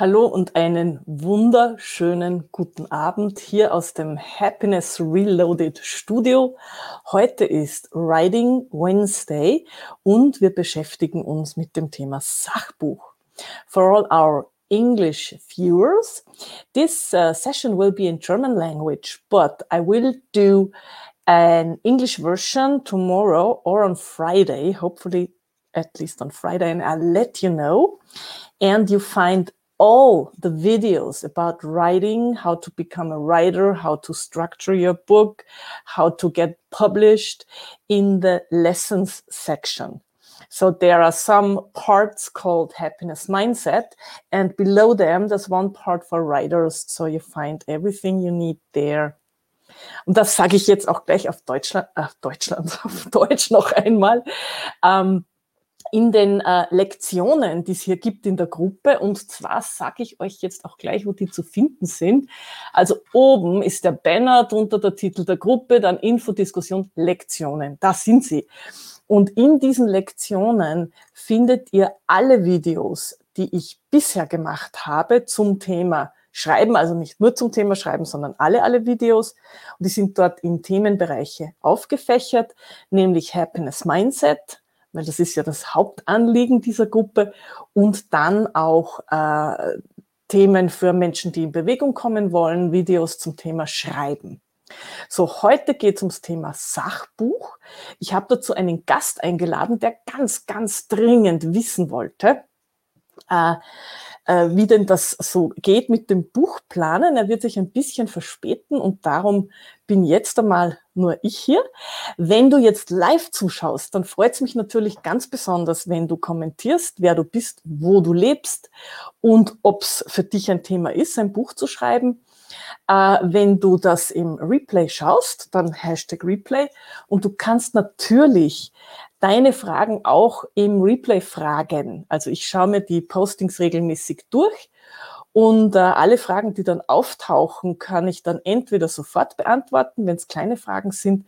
Hallo und einen wunderschönen guten Abend hier aus dem Happiness Reloaded Studio. Heute ist Writing Wednesday und wir beschäftigen uns mit dem Thema Sachbuch. For all our English viewers, this uh, session will be in German language, but I will do an English version tomorrow or on Friday, hopefully at least on Friday, and I'll let you know. And you find all the videos about writing, how to become a writer, how to structure your book, how to get published in the lessons section. So there are some parts called happiness mindset and below them there's one part for writers. So you find everything you need there. Und das sage ich jetzt auch gleich auf Deutschland, auf Deutschland, auf Deutsch noch einmal. Ähm, in den äh, Lektionen, die es hier gibt in der Gruppe. Und zwar sage ich euch jetzt auch gleich, wo die zu finden sind. Also oben ist der Banner drunter der Titel der Gruppe, dann Infodiskussion Lektionen. Da sind sie. Und in diesen Lektionen findet ihr alle Videos, die ich bisher gemacht habe zum Thema Schreiben, also nicht nur zum Thema Schreiben, sondern alle, alle Videos. Und die sind dort in Themenbereiche aufgefächert, nämlich Happiness Mindset, weil das ist ja das Hauptanliegen dieser Gruppe und dann auch äh, Themen für Menschen, die in Bewegung kommen wollen, Videos zum Thema Schreiben. So, heute geht es ums Thema Sachbuch. Ich habe dazu einen Gast eingeladen, der ganz, ganz dringend wissen wollte, äh, äh, wie denn das so geht mit dem Buchplanen. Er wird sich ein bisschen verspäten und darum bin jetzt einmal nur ich hier. Wenn du jetzt live zuschaust, dann freut es mich natürlich ganz besonders, wenn du kommentierst, wer du bist, wo du lebst und ob es für dich ein Thema ist, ein Buch zu schreiben. Äh, wenn du das im Replay schaust, dann Hashtag Replay und du kannst natürlich deine Fragen auch im Replay fragen. Also ich schaue mir die Postings regelmäßig durch und äh, alle Fragen, die dann auftauchen, kann ich dann entweder sofort beantworten, wenn es kleine Fragen sind.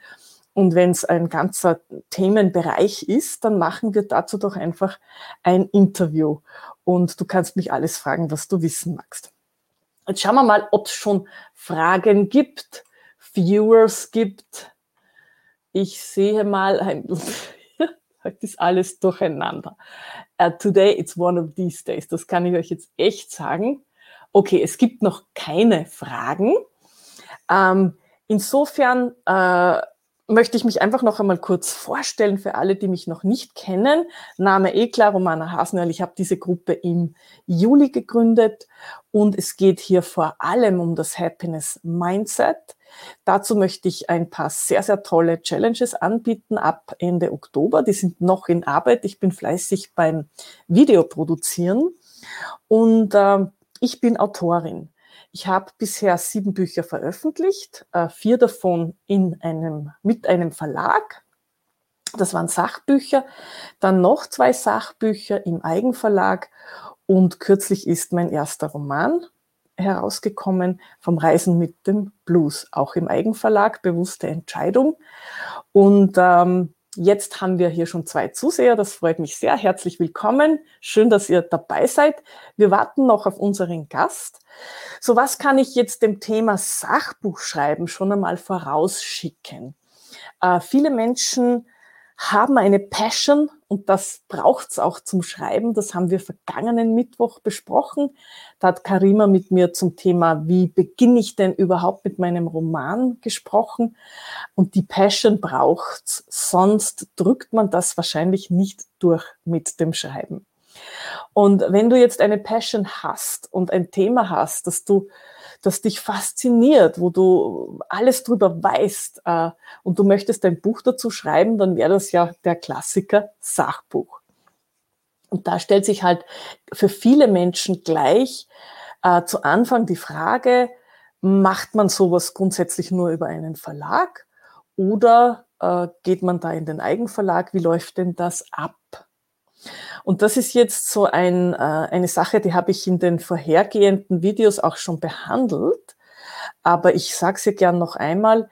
Und wenn es ein ganzer Themenbereich ist, dann machen wir dazu doch einfach ein Interview. Und du kannst mich alles fragen, was du wissen magst. Jetzt schauen wir mal, ob es schon Fragen gibt, Viewers gibt. Ich sehe mal, Heute ist alles durcheinander. Uh, today it's one of these days. Das kann ich euch jetzt echt sagen. Okay, es gibt noch keine Fragen. Ähm, insofern äh, möchte ich mich einfach noch einmal kurz vorstellen für alle, die mich noch nicht kennen. Name klar, Romana Hasnerl. Ich habe diese Gruppe im Juli gegründet und es geht hier vor allem um das Happiness Mindset. Dazu möchte ich ein paar sehr, sehr tolle Challenges anbieten ab Ende Oktober. Die sind noch in Arbeit. Ich bin fleißig beim Video produzieren und äh, ich bin Autorin. Ich habe bisher sieben Bücher veröffentlicht, äh, vier davon in einem, mit einem Verlag. Das waren Sachbücher, dann noch zwei Sachbücher im Eigenverlag und kürzlich ist mein erster Roman herausgekommen vom Reisen mit dem Blues, auch im Eigenverlag, bewusste Entscheidung. Und ähm, jetzt haben wir hier schon zwei Zuseher, das freut mich sehr. Herzlich willkommen, schön, dass ihr dabei seid. Wir warten noch auf unseren Gast. So, was kann ich jetzt dem Thema Sachbuchschreiben schon einmal vorausschicken? Äh, viele Menschen haben eine Passion und das braucht's auch zum Schreiben. Das haben wir vergangenen Mittwoch besprochen. Da hat Karima mit mir zum Thema, wie beginne ich denn überhaupt mit meinem Roman gesprochen. Und die Passion braucht's, sonst drückt man das wahrscheinlich nicht durch mit dem Schreiben. Und wenn du jetzt eine Passion hast und ein Thema hast, dass du das dich fasziniert, wo du alles drüber weißt äh, und du möchtest ein Buch dazu schreiben, dann wäre das ja der Klassiker Sachbuch. Und da stellt sich halt für viele Menschen gleich äh, zu Anfang die Frage, macht man sowas grundsätzlich nur über einen Verlag oder äh, geht man da in den Eigenverlag? Wie läuft denn das ab? Und das ist jetzt so ein, äh, eine Sache, die habe ich in den vorhergehenden Videos auch schon behandelt. Aber ich sage es ja gern noch einmal.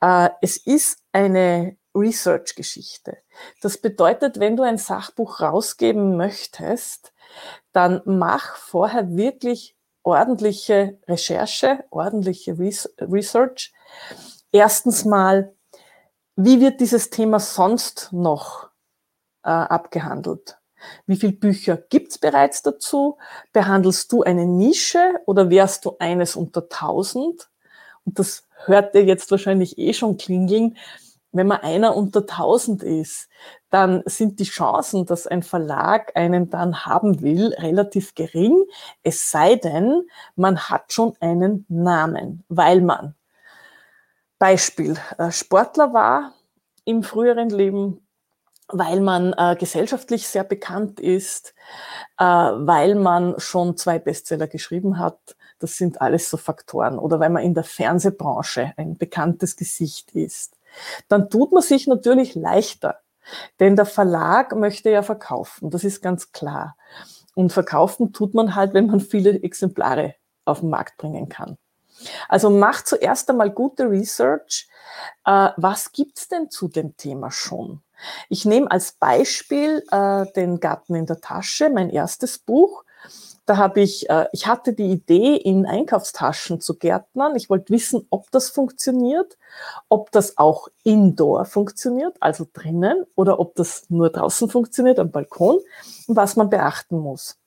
Äh, es ist eine Research-Geschichte. Das bedeutet, wenn du ein Sachbuch rausgeben möchtest, dann mach vorher wirklich ordentliche Recherche, ordentliche Research. Erstens mal, wie wird dieses Thema sonst noch abgehandelt? Wie viele Bücher gibt's bereits dazu? Behandelst du eine Nische oder wärst du eines unter tausend? Und das hört ihr jetzt wahrscheinlich eh schon klingeln. Wenn man einer unter tausend ist, dann sind die Chancen, dass ein Verlag einen dann haben will, relativ gering. Es sei denn, man hat schon einen Namen, weil man Beispiel äh, Sportler war im früheren Leben, weil man äh, gesellschaftlich sehr bekannt ist, äh, weil man schon zwei Bestseller geschrieben hat. Das sind alles so Faktoren. Oder weil man in der Fernsehbranche ein bekanntes Gesicht ist. Dann tut man sich natürlich leichter, denn der Verlag möchte ja verkaufen, das ist ganz klar. Und verkaufen tut man halt, wenn man viele Exemplare auf den Markt bringen kann. Also macht zuerst einmal gute Research. Äh, was gibt's denn zu dem Thema schon? Ich nehme als Beispiel äh, den Garten in der Tasche, mein erstes Buch. Da habe ich, äh, ich hatte die Idee, in Einkaufstaschen zu gärtnern. Ich wollte wissen, ob das funktioniert, ob das auch indoor funktioniert, also drinnen, oder ob das nur draußen funktioniert, am Balkon, und was man beachten muss.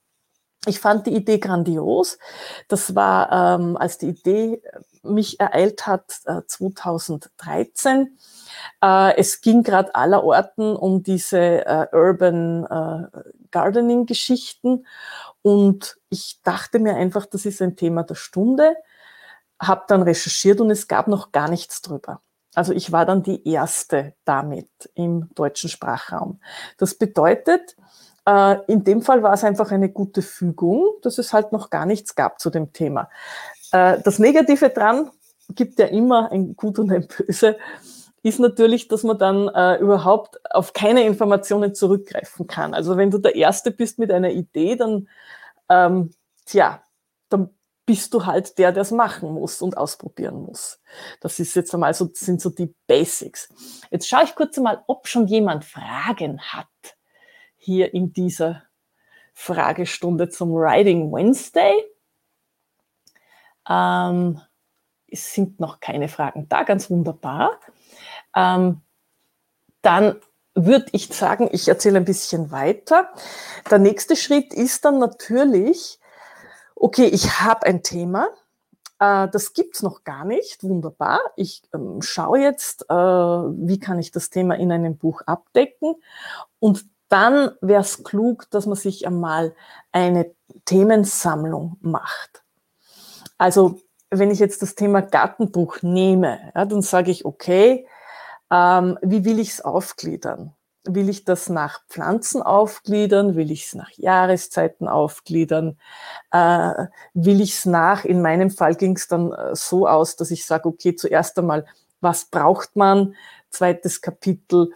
Ich fand die Idee grandios. Das war, ähm, als die Idee mich ereilt hat, äh, 2013. Äh, es ging gerade aller Orten um diese äh, Urban äh, Gardening-Geschichten und ich dachte mir einfach, das ist ein Thema der Stunde, habe dann recherchiert und es gab noch gar nichts drüber. Also ich war dann die erste damit im deutschen Sprachraum. Das bedeutet, äh, in dem Fall war es einfach eine gute Fügung, dass es halt noch gar nichts gab zu dem Thema. Äh, das Negative dran gibt ja immer ein Gut und ein Böse ist natürlich, dass man dann äh, überhaupt auf keine Informationen zurückgreifen kann. Also wenn du der Erste bist mit einer Idee, dann, ähm, tja, dann bist du halt der, der es machen muss und ausprobieren muss. Das ist jetzt einmal so, sind so die Basics. Jetzt schaue ich kurz einmal, ob schon jemand Fragen hat hier in dieser Fragestunde zum Writing Wednesday. Ähm, es sind noch keine Fragen da, ganz wunderbar ähm, dann würde ich sagen, ich erzähle ein bisschen weiter. Der nächste Schritt ist dann natürlich, okay, ich habe ein Thema, äh, das gibt's noch gar nicht, wunderbar. Ich ähm, schaue jetzt, äh, wie kann ich das Thema in einem Buch abdecken und dann wäre es klug, dass man sich einmal eine Themensammlung macht. Also wenn ich jetzt das Thema Gartenbuch nehme, ja, dann sage ich, okay, ähm, wie will ich es aufgliedern? Will ich das nach Pflanzen aufgliedern? Will ich es nach Jahreszeiten aufgliedern? Äh, will ich es nach, in meinem Fall ging es dann äh, so aus, dass ich sage, okay, zuerst einmal, was braucht man? Zweites Kapitel,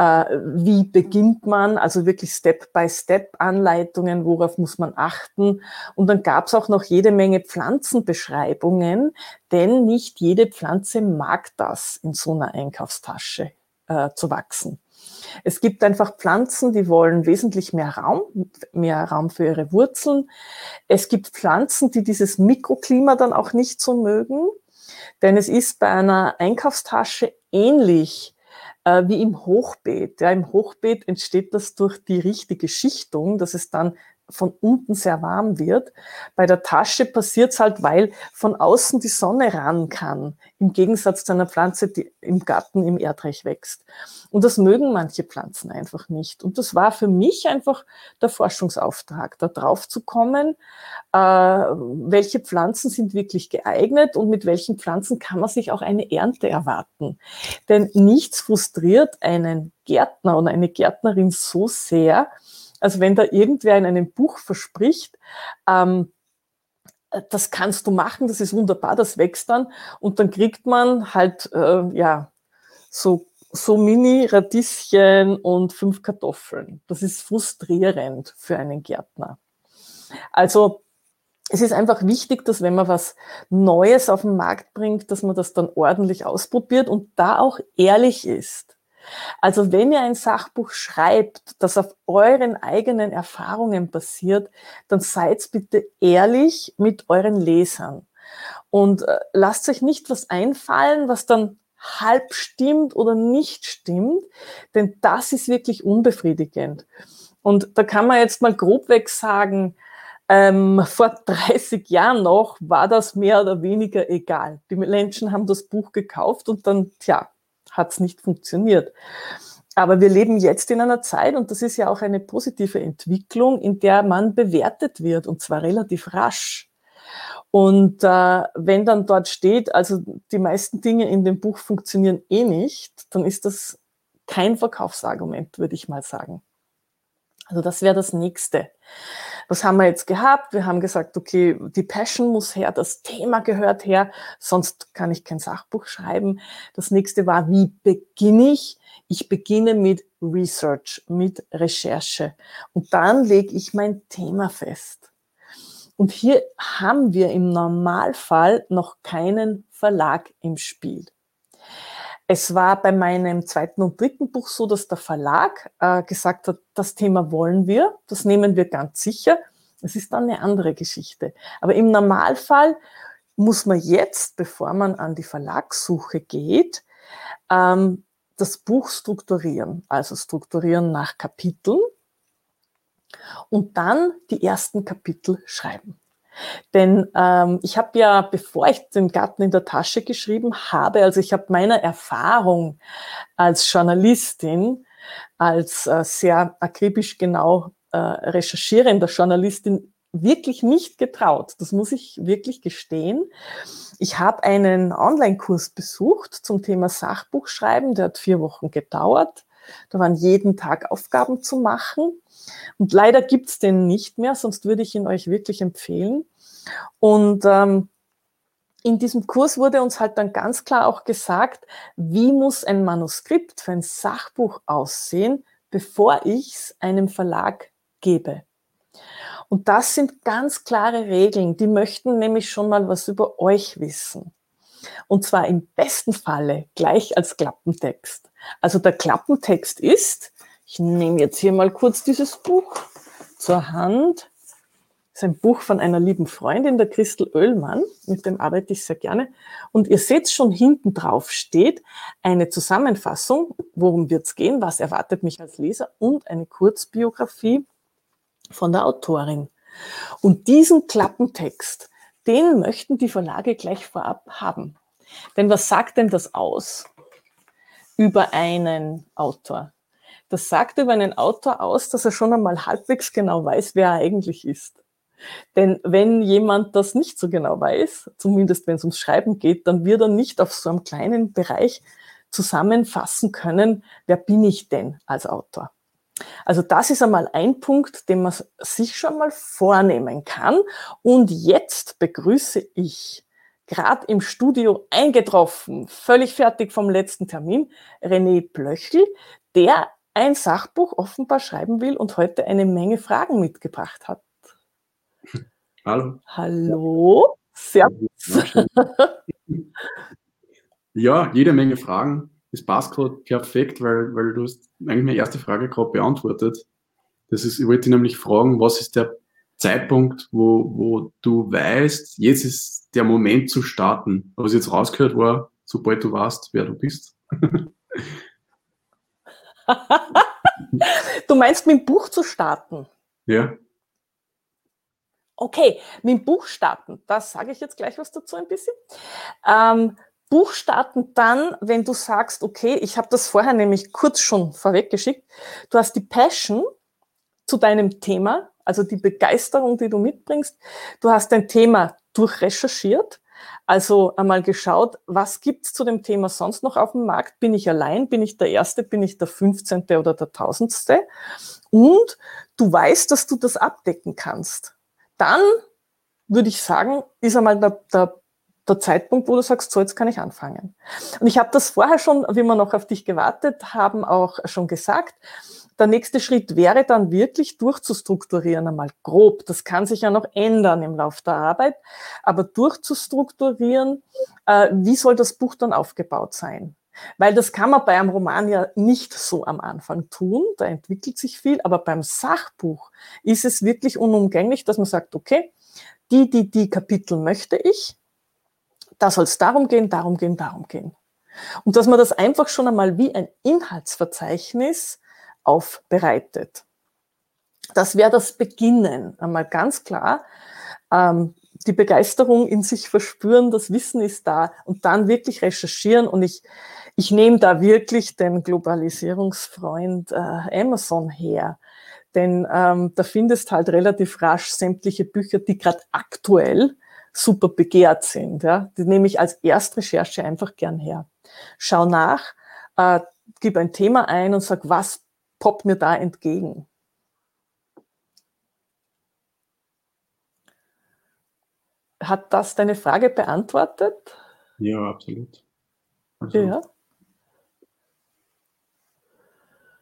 wie beginnt man, also wirklich Step-by-Step-Anleitungen, worauf muss man achten. Und dann gab es auch noch jede Menge Pflanzenbeschreibungen, denn nicht jede Pflanze mag das in so einer Einkaufstasche äh, zu wachsen. Es gibt einfach Pflanzen, die wollen wesentlich mehr Raum, mehr Raum für ihre Wurzeln. Es gibt Pflanzen, die dieses Mikroklima dann auch nicht so mögen, denn es ist bei einer Einkaufstasche ähnlich äh, wie im Hochbeet. Ja, Im Hochbeet entsteht das durch die richtige Schichtung, dass es dann von unten sehr warm wird. Bei der Tasche passiert es halt, weil von außen die Sonne ran kann, im Gegensatz zu einer Pflanze, die im Garten im Erdreich wächst. Und das mögen manche Pflanzen einfach nicht. Und das war für mich einfach der Forschungsauftrag, da drauf zu kommen, äh, welche Pflanzen sind wirklich geeignet und mit welchen Pflanzen kann man sich auch eine Ernte erwarten. Denn nichts frustriert einen Gärtner oder eine Gärtnerin so sehr, also wenn da irgendwer in einem Buch verspricht, ähm, das kannst du machen, das ist wunderbar, das wächst dann und dann kriegt man halt äh, ja so so mini Radieschen und fünf Kartoffeln. Das ist frustrierend für einen Gärtner. Also es ist einfach wichtig, dass wenn man was Neues auf den Markt bringt, dass man das dann ordentlich ausprobiert und da auch ehrlich ist. Also wenn ihr ein Sachbuch schreibt, das auf euren eigenen Erfahrungen basiert, dann seid bitte ehrlich mit euren Lesern. Und äh, lasst euch nicht was einfallen, was dann halb stimmt oder nicht stimmt, denn das ist wirklich unbefriedigend. Und da kann man jetzt mal grobweg sagen, ähm, vor 30 Jahren noch war das mehr oder weniger egal. Die Menschen haben das Buch gekauft und dann, tja, hat es nicht funktioniert. Aber wir leben jetzt in einer Zeit, und das ist ja auch eine positive Entwicklung, in der man bewertet wird, und zwar relativ rasch. Und äh, wenn dann dort steht, also die meisten Dinge in dem Buch funktionieren eh nicht, dann ist das kein Verkaufsargument, würde ich mal sagen. Also das wäre das nächste. Was haben wir jetzt gehabt? Wir haben gesagt, okay, die Passion muss her, das Thema gehört her, sonst kann ich kein Sachbuch schreiben. Das nächste war, wie beginne ich? Ich beginne mit Research, mit Recherche. Und dann lege ich mein Thema fest. Und hier haben wir im Normalfall noch keinen Verlag im Spiel. Es war bei meinem zweiten und dritten Buch so, dass der Verlag äh, gesagt hat, das Thema wollen wir, das nehmen wir ganz sicher. Es ist dann eine andere Geschichte. Aber im Normalfall muss man jetzt, bevor man an die Verlagssuche geht, ähm, das Buch strukturieren. Also strukturieren nach Kapiteln und dann die ersten Kapitel schreiben. Denn ähm, ich habe ja, bevor ich den Garten in der Tasche geschrieben habe, also ich habe meiner Erfahrung als Journalistin, als äh, sehr akribisch genau äh, recherchierender Journalistin wirklich nicht getraut. Das muss ich wirklich gestehen. Ich habe einen Online-Kurs besucht zum Thema Sachbuchschreiben. Der hat vier Wochen gedauert. Da waren jeden Tag Aufgaben zu machen. Und leider gibt's den nicht mehr, sonst würde ich ihn euch wirklich empfehlen. Und ähm, in diesem Kurs wurde uns halt dann ganz klar auch gesagt, wie muss ein Manuskript für ein Sachbuch aussehen, bevor ich es einem Verlag gebe. Und das sind ganz klare Regeln. Die möchten nämlich schon mal was über euch wissen. Und zwar im besten Falle gleich als Klappentext. Also der Klappentext ist, ich nehme jetzt hier mal kurz dieses Buch zur Hand. Das ist ein Buch von einer lieben Freundin, der Christel Oehlmann. Mit dem arbeite ich sehr gerne. Und ihr seht schon hinten drauf steht eine Zusammenfassung, worum wird es gehen, was erwartet mich als Leser und eine Kurzbiografie von der Autorin. Und diesen Klappentext, den möchten die Verlage gleich vorab haben. Denn was sagt denn das aus über einen Autor? Das sagt über einen Autor aus, dass er schon einmal halbwegs genau weiß, wer er eigentlich ist. Denn wenn jemand das nicht so genau weiß, zumindest wenn es ums Schreiben geht, dann wird er nicht auf so einem kleinen Bereich zusammenfassen können, wer bin ich denn als Autor. Also das ist einmal ein Punkt, den man sich schon mal vornehmen kann. Und jetzt begrüße ich gerade im Studio eingetroffen, völlig fertig vom letzten Termin, René Blöchel, der ein Sachbuch offenbar schreiben will und heute eine Menge Fragen mitgebracht hat. Hallo. Hallo. Servus. Ja, jede Menge Fragen. Das passt gerade perfekt, weil, weil du hast eigentlich meine erste Frage gerade beantwortet. Das ist, ich wollte dich nämlich fragen, was ist der Zeitpunkt, wo, wo du weißt, jetzt ist der Moment zu starten. Was jetzt rausgehört war, sobald du weißt, wer du bist. du meinst, mit dem Buch zu starten? Ja. Okay, mit dem Buch starten, das sage ich jetzt gleich was dazu ein bisschen. Ähm, Buch starten dann, wenn du sagst, okay, ich habe das vorher nämlich kurz schon vorweggeschickt, du hast die Passion zu deinem Thema, also die Begeisterung, die du mitbringst. Du hast dein Thema durchrecherchiert, also einmal geschaut, was gibt's zu dem Thema sonst noch auf dem Markt? Bin ich allein? Bin ich der Erste? Bin ich der 15. oder der Tausendste? Und du weißt, dass du das abdecken kannst. Dann würde ich sagen, ist einmal der, der der Zeitpunkt, wo du sagst, so jetzt kann ich anfangen. Und ich habe das vorher schon, wie wir noch auf dich gewartet haben, auch schon gesagt. Der nächste Schritt wäre dann wirklich durchzustrukturieren, einmal grob. Das kann sich ja noch ändern im Laufe der Arbeit, aber durchzustrukturieren, äh, wie soll das Buch dann aufgebaut sein? Weil das kann man bei einem Roman ja nicht so am Anfang tun, da entwickelt sich viel, aber beim Sachbuch ist es wirklich unumgänglich, dass man sagt, okay, die, die, die Kapitel möchte ich, da soll es darum gehen, darum gehen, darum gehen. Und dass man das einfach schon einmal wie ein Inhaltsverzeichnis aufbereitet. Das wäre das Beginnen, einmal ganz klar. Ähm, die Begeisterung in sich verspüren, das Wissen ist da und dann wirklich recherchieren. Und ich, ich nehme da wirklich den Globalisierungsfreund äh, Amazon her. Denn ähm, da findest halt relativ rasch sämtliche Bücher, die gerade aktuell super begehrt sind. Ja? Die nehme ich als Erstrecherche einfach gern her. Schau nach, äh, gib ein Thema ein und sag, was poppt mir da entgegen? Hat das deine Frage beantwortet? Ja, absolut. Also, ja.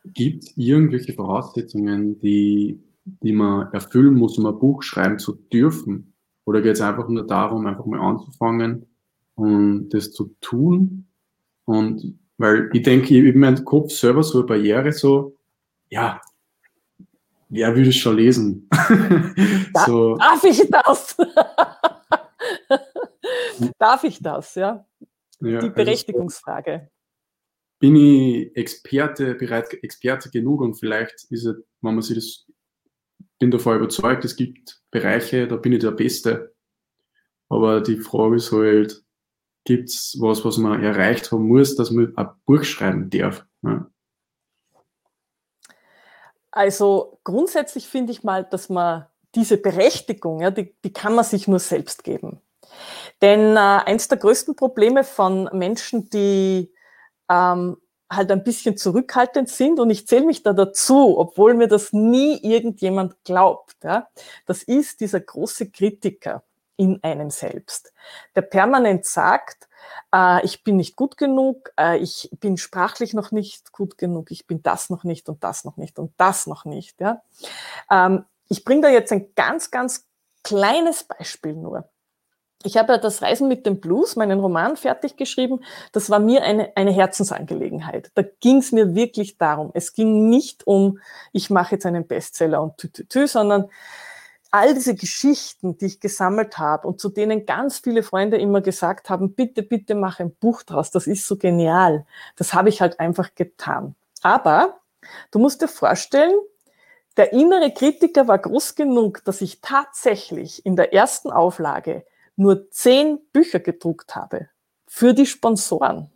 Gibt es irgendwelche Voraussetzungen, die, die man erfüllen muss, um ein Buch schreiben zu dürfen? Oder geht es einfach nur darum, einfach mal anzufangen und das zu tun? Und weil ich denke, ich in meinem Kopf selber so eine Barriere, so, ja, wer würde es schon lesen? Da, so. Darf ich das? darf ich das, ja? ja Die also Berechtigungsfrage. Also, bin ich Experte, bereit, Experte genug und vielleicht ist es, wenn man sich das, bin davon überzeugt, es gibt Bereiche, da bin ich der Beste. Aber die Frage ist halt, gibt es was, was man erreicht haben muss, dass man ein Buch schreiben darf? Ja. Also grundsätzlich finde ich mal, dass man diese Berechtigung, ja, die, die kann man sich nur selbst geben. Denn äh, eins der größten Probleme von Menschen, die ähm, halt ein bisschen zurückhaltend sind, und ich zähle mich da dazu, obwohl mir das nie irgendjemand glaubt, ja, das ist dieser große Kritiker in einem selbst, der permanent sagt, äh, ich bin nicht gut genug, äh, ich bin sprachlich noch nicht gut genug, ich bin das noch nicht und das noch nicht und das noch nicht. Ja. Ähm, ich bringe da jetzt ein ganz, ganz kleines Beispiel nur. Ich habe ja das Reisen mit dem Blues, meinen Roman fertig geschrieben. Das war mir eine, eine Herzensangelegenheit. Da ging es mir wirklich darum. Es ging nicht um, ich mache jetzt einen Bestseller und tü, tü, tü, sondern all diese Geschichten, die ich gesammelt habe und zu denen ganz viele Freunde immer gesagt haben, bitte, bitte mach ein Buch draus, das ist so genial. Das habe ich halt einfach getan. Aber du musst dir vorstellen, der innere Kritiker war groß genug, dass ich tatsächlich in der ersten Auflage nur zehn Bücher gedruckt habe für die Sponsoren.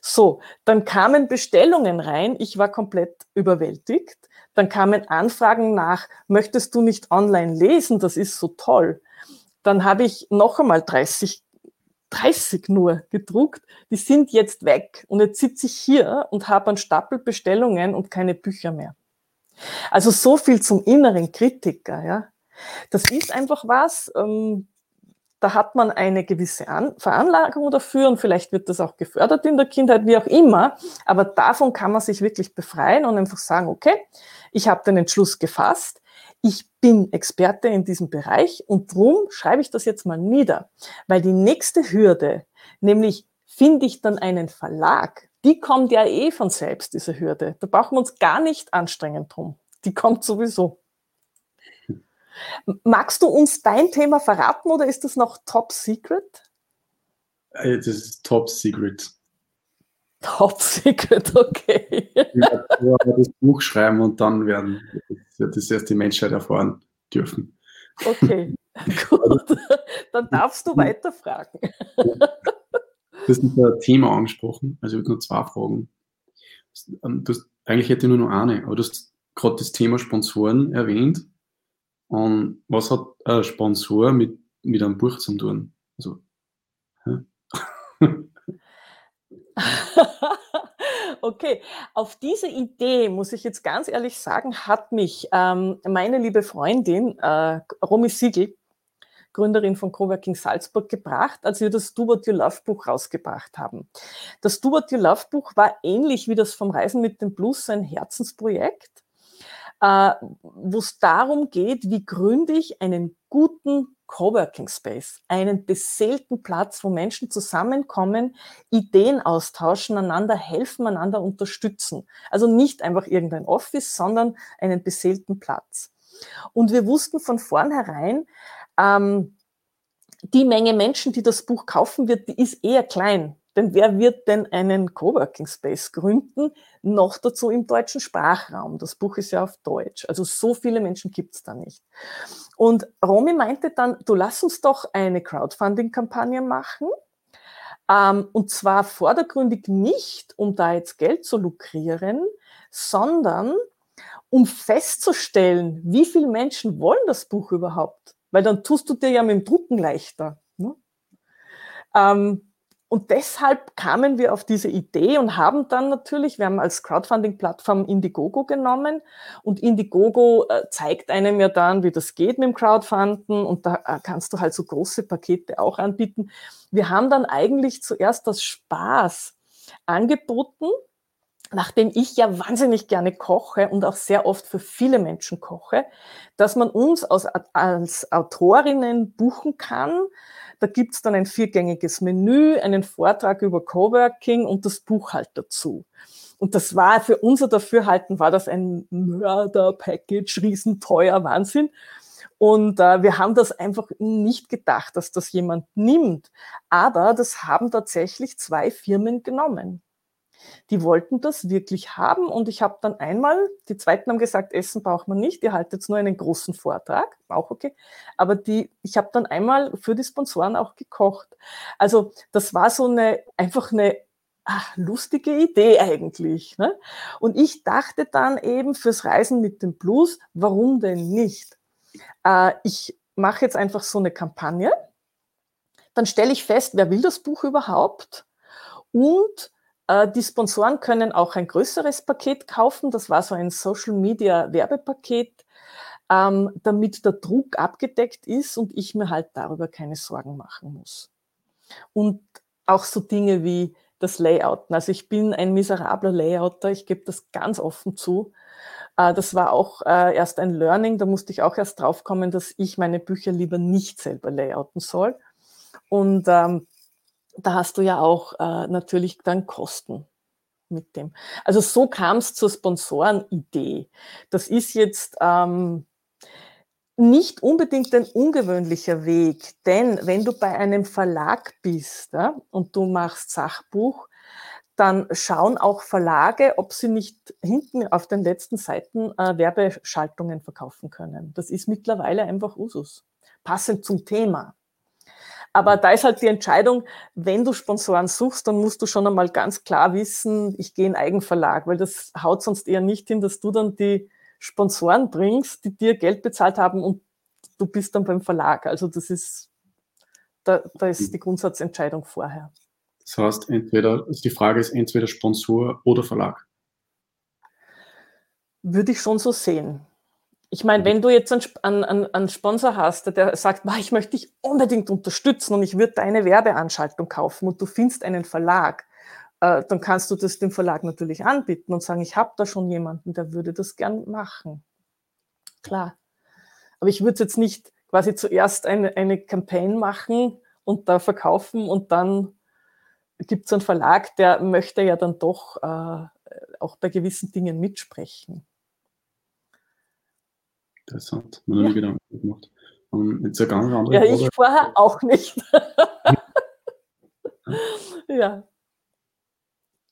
So, dann kamen Bestellungen rein, ich war komplett überwältigt. Dann kamen Anfragen nach, möchtest du nicht online lesen? Das ist so toll. Dann habe ich noch einmal 30, 30 nur gedruckt. Die sind jetzt weg. Und jetzt sitze ich hier und habe einen Stapel Bestellungen und keine Bücher mehr. Also so viel zum inneren Kritiker, ja. Das ist einfach was, ähm, da hat man eine gewisse An Veranlagung dafür und vielleicht wird das auch gefördert in der Kindheit, wie auch immer. Aber davon kann man sich wirklich befreien und einfach sagen, okay, ich habe den Entschluss gefasst, ich bin Experte in diesem Bereich und drum schreibe ich das jetzt mal nieder. Weil die nächste Hürde, nämlich finde ich dann einen Verlag, die kommt ja eh von selbst, diese Hürde. Da brauchen wir uns gar nicht anstrengen drum. Die kommt sowieso. Magst du uns dein Thema verraten oder ist das noch top secret? Äh, das ist top secret. Top secret, okay. Ja, das Buch schreiben und dann werden das erst die Menschheit erfahren dürfen. Okay, gut. Dann darfst du weiterfragen. Du hast ein Thema angesprochen, also ich habe nur zwei Fragen. Du hast, eigentlich hätte ich nur noch eine, aber du hast gerade das Thema Sponsoren erwähnt. Und was hat ein Sponsor mit, mit einem Buch zu tun? Also, okay, auf diese Idee, muss ich jetzt ganz ehrlich sagen, hat mich ähm, meine liebe Freundin äh, Romy Siegel, Gründerin von Coworking Salzburg, gebracht, als wir das Do What You Love Buch rausgebracht haben. Das Do What You Love Buch war ähnlich wie das vom Reisen mit dem Blues ein Herzensprojekt, äh, wo es darum geht, wie gründe ich einen guten Coworking Space, einen beseelten Platz, wo Menschen zusammenkommen, Ideen austauschen, einander helfen, einander unterstützen. Also nicht einfach irgendein Office, sondern einen beseelten Platz. Und wir wussten von vornherein, ähm, die Menge Menschen, die das Buch kaufen wird, die ist eher klein. Denn wer wird denn einen Coworking Space gründen? Noch dazu im deutschen Sprachraum. Das Buch ist ja auf Deutsch. Also so viele Menschen gibt es da nicht. Und Romy meinte dann, du lass uns doch eine Crowdfunding-Kampagne machen. Ähm, und zwar vordergründig nicht, um da jetzt Geld zu lukrieren, sondern um festzustellen, wie viele Menschen wollen das Buch überhaupt. Weil dann tust du dir ja mit dem Drucken leichter. Ne? Ähm, und deshalb kamen wir auf diese Idee und haben dann natürlich, wir haben als Crowdfunding-Plattform Indiegogo genommen und Indiegogo äh, zeigt einem ja dann, wie das geht mit dem Crowdfunden und da äh, kannst du halt so große Pakete auch anbieten. Wir haben dann eigentlich zuerst das Spaß angeboten, nachdem ich ja wahnsinnig gerne koche und auch sehr oft für viele Menschen koche, dass man uns als, als Autorinnen buchen kann, da gibt's dann ein viergängiges Menü, einen Vortrag über Coworking und das Buch halt dazu. Und das war für unser Dafürhalten, war das ein Mörder-Package, riesenteuer Wahnsinn. Und äh, wir haben das einfach nicht gedacht, dass das jemand nimmt. Aber das haben tatsächlich zwei Firmen genommen. Die wollten das wirklich haben und ich habe dann einmal, die zweiten haben gesagt, Essen braucht man nicht, ihr haltet nur einen großen Vortrag, auch okay. Aber die, ich habe dann einmal für die Sponsoren auch gekocht. Also das war so eine, einfach eine ach, lustige Idee eigentlich. Ne? Und ich dachte dann eben fürs Reisen mit dem Blues, warum denn nicht? Äh, ich mache jetzt einfach so eine Kampagne, dann stelle ich fest, wer will das Buch überhaupt? Und die Sponsoren können auch ein größeres Paket kaufen. Das war so ein Social Media Werbepaket, ähm, damit der Druck abgedeckt ist und ich mir halt darüber keine Sorgen machen muss. Und auch so Dinge wie das Layouten. Also ich bin ein miserabler Layouter, ich gebe das ganz offen zu. Äh, das war auch äh, erst ein Learning, da musste ich auch erst drauf kommen, dass ich meine Bücher lieber nicht selber layouten soll. Und ähm, da hast du ja auch äh, natürlich dann Kosten mit dem. Also so kam es zur Sponsorenidee. Das ist jetzt ähm, nicht unbedingt ein ungewöhnlicher Weg, denn wenn du bei einem Verlag bist ja, und du machst Sachbuch, dann schauen auch Verlage, ob sie nicht hinten auf den letzten Seiten äh, Werbeschaltungen verkaufen können. Das ist mittlerweile einfach Usus, passend zum Thema. Aber da ist halt die Entscheidung, wenn du Sponsoren suchst, dann musst du schon einmal ganz klar wissen, ich gehe in Eigenverlag, weil das haut sonst eher nicht hin, dass du dann die Sponsoren bringst, die dir Geld bezahlt haben und du bist dann beim Verlag. Also das ist, da, da ist die Grundsatzentscheidung vorher. Das heißt, entweder, also die Frage ist entweder Sponsor oder Verlag. Würde ich schon so sehen. Ich meine, wenn du jetzt einen, einen, einen Sponsor hast, der sagt, ich möchte dich unbedingt unterstützen und ich würde deine Werbeanschaltung kaufen und du findest einen Verlag, äh, dann kannst du das dem Verlag natürlich anbieten und sagen, ich habe da schon jemanden, der würde das gern machen. Klar. Aber ich würde jetzt nicht quasi zuerst eine, eine Campaign machen und da verkaufen und dann gibt es einen Verlag, der möchte ja dann doch äh, auch bei gewissen Dingen mitsprechen. Interessant. Man ja. hat Gedanken gemacht. Um, jetzt eine ganz andere Ja, ich vorher auch nicht. ja.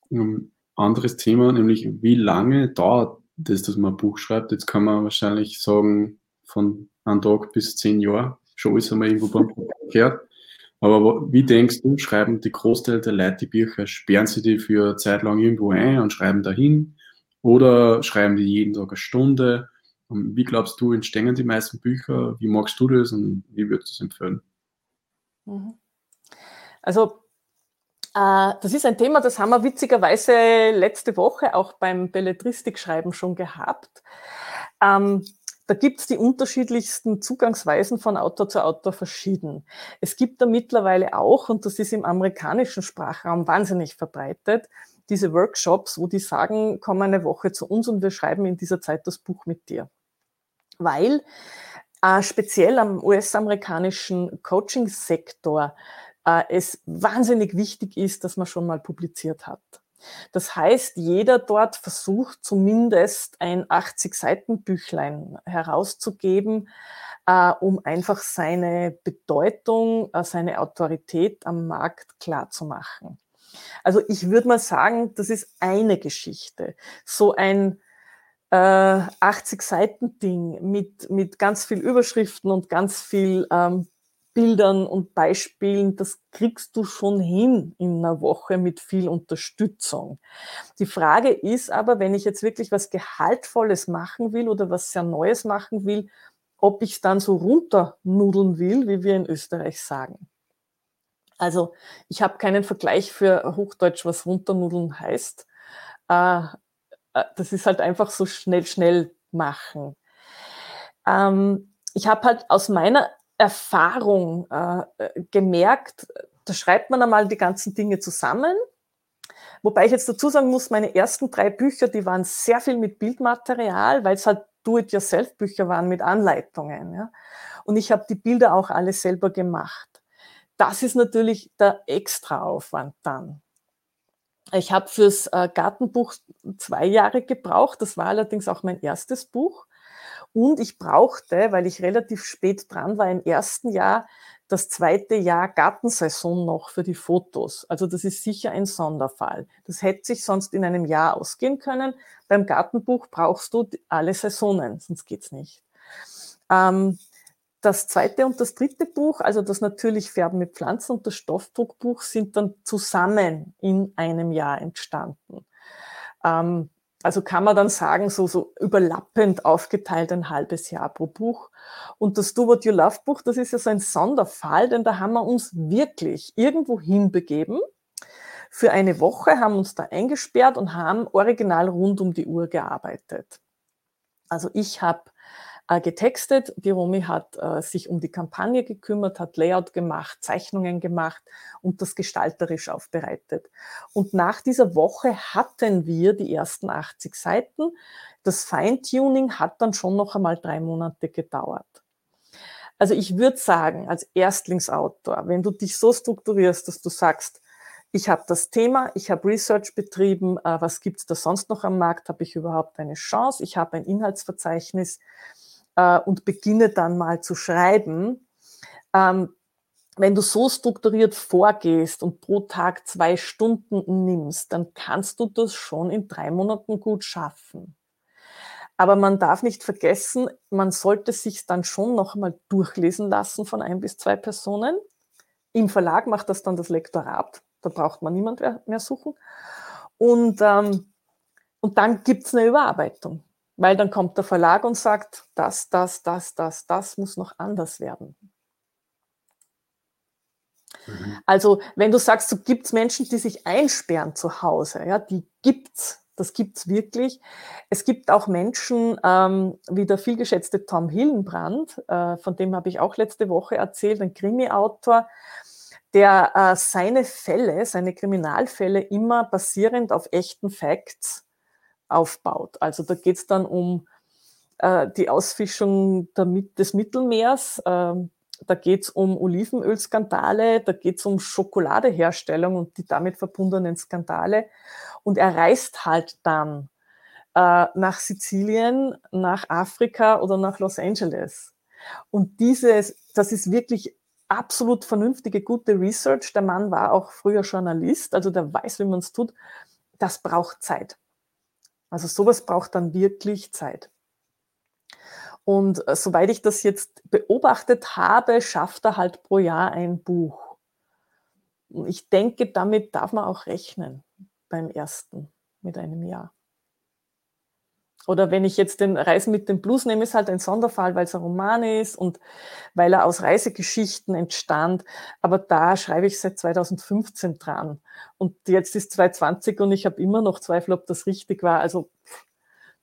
Um, anderes Thema, nämlich wie lange dauert das, dass man ein Buch schreibt? Jetzt kann man wahrscheinlich sagen, von einem Tag bis zehn Jahre. Schon ist einmal irgendwo beim gehört. Aber wie denkst du, schreiben die Großteil der Leute die Bücher, sperren sie die für eine Zeit lang irgendwo ein und schreiben dahin? Oder schreiben die jeden Tag eine Stunde? Und wie glaubst du, entstehen die meisten Bücher? Wie magst du das und wie würdest du es empfehlen? Mhm. Also, äh, das ist ein Thema, das haben wir witzigerweise letzte Woche auch beim Belletristikschreiben schon gehabt. Ähm, da gibt es die unterschiedlichsten Zugangsweisen von Autor zu Autor verschieden. Es gibt da mittlerweile auch, und das ist im amerikanischen Sprachraum wahnsinnig verbreitet, diese Workshops, wo die sagen, komm eine Woche zu uns und wir schreiben in dieser Zeit das Buch mit dir weil äh, speziell am US-amerikanischen Coaching-Sektor äh, es wahnsinnig wichtig ist, dass man schon mal publiziert hat. Das heißt, jeder dort versucht zumindest ein 80-Seiten-Büchlein herauszugeben, äh, um einfach seine Bedeutung, äh, seine Autorität am Markt klarzumachen. Also ich würde mal sagen, das ist eine Geschichte. So ein äh, 80-Seiten-Ding mit, mit ganz viel Überschriften und ganz viel ähm, Bildern und Beispielen, das kriegst du schon hin in einer Woche mit viel Unterstützung. Die Frage ist aber, wenn ich jetzt wirklich was Gehaltvolles machen will oder was sehr Neues machen will, ob ich es dann so runternudeln will, wie wir in Österreich sagen. Also ich habe keinen Vergleich für Hochdeutsch, was runternudeln heißt. Äh, äh, das ist halt einfach so schnell, schnell machen. Ähm, ich habe halt aus meiner Erfahrung äh, gemerkt, da schreibt man einmal die ganzen Dinge zusammen. Wobei ich jetzt dazu sagen muss, meine ersten drei Bücher, die waren sehr viel mit Bildmaterial, weil es halt Do-it-yourself-Bücher waren mit Anleitungen. Ja. Und ich habe die Bilder auch alle selber gemacht. Das ist natürlich der Extraaufwand dann. Ich habe fürs äh, Gartenbuch zwei Jahre gebraucht. Das war allerdings auch mein erstes Buch. Und ich brauchte, weil ich relativ spät dran war im ersten Jahr, das zweite Jahr Gartensaison noch für die Fotos. Also das ist sicher ein Sonderfall. Das hätte sich sonst in einem Jahr ausgehen können. Beim Gartenbuch brauchst du alle Saisonen, sonst geht's nicht. Ähm, das zweite und das dritte Buch, also das natürlich Färben mit Pflanzen und das Stoffdruckbuch, sind dann zusammen in einem Jahr entstanden. Ähm, also kann man dann sagen, so, so überlappend aufgeteilt ein halbes Jahr pro Buch. Und das Do What You Love Buch, das ist ja so ein Sonderfall, denn da haben wir uns wirklich irgendwo hinbegeben für eine Woche, haben uns da eingesperrt und haben original rund um die Uhr gearbeitet. Also ich habe äh, getextet. Die Romy hat äh, sich um die Kampagne gekümmert, hat Layout gemacht, Zeichnungen gemacht und das gestalterisch aufbereitet. Und nach dieser Woche hatten wir die ersten 80 Seiten. Das Feintuning hat dann schon noch einmal drei Monate gedauert. Also ich würde sagen, als Erstlingsautor, wenn du dich so strukturierst, dass du sagst, ich habe das Thema, ich habe Research betrieben, äh, was gibt es da sonst noch am Markt, habe ich überhaupt eine Chance, ich habe ein Inhaltsverzeichnis, äh, und beginne dann mal zu schreiben. Ähm, wenn du so strukturiert vorgehst und pro Tag zwei Stunden nimmst, dann kannst du das schon in drei Monaten gut schaffen. Aber man darf nicht vergessen, man sollte sich dann schon noch mal durchlesen lassen von ein bis zwei Personen. Im Verlag macht das dann das Lektorat. Da braucht man niemand mehr suchen. Und, ähm, und dann gibt's eine Überarbeitung. Weil dann kommt der Verlag und sagt, das, das, das, das, das muss noch anders werden. Mhm. Also, wenn du sagst, so gibt es Menschen, die sich einsperren zu Hause, ja, die gibt's. Das gibt's wirklich. Es gibt auch Menschen, ähm, wie der vielgeschätzte Tom Hillenbrand, äh, von dem habe ich auch letzte Woche erzählt, ein Krimi-Autor, der äh, seine Fälle, seine Kriminalfälle immer basierend auf echten Facts aufbaut. Also da geht es dann um äh, die Ausfischung der, des Mittelmeers, äh, da geht es um Olivenölskandale, da geht es um Schokoladeherstellung und die damit verbundenen Skandale. Und er reist halt dann äh, nach Sizilien, nach Afrika oder nach Los Angeles. Und dieses, das ist wirklich absolut vernünftige, gute Research. Der Mann war auch früher Journalist, also der weiß, wie man es tut. Das braucht Zeit. Also sowas braucht dann wirklich Zeit. Und äh, soweit ich das jetzt beobachtet habe, schafft er halt pro Jahr ein Buch. Ich denke, damit darf man auch rechnen beim ersten mit einem Jahr. Oder wenn ich jetzt den Reisen mit dem Blues nehme, ist halt ein Sonderfall, weil es ein Roman ist und weil er aus Reisegeschichten entstand. Aber da schreibe ich seit 2015 dran. Und jetzt ist 2020 und ich habe immer noch Zweifel, ob das richtig war. Also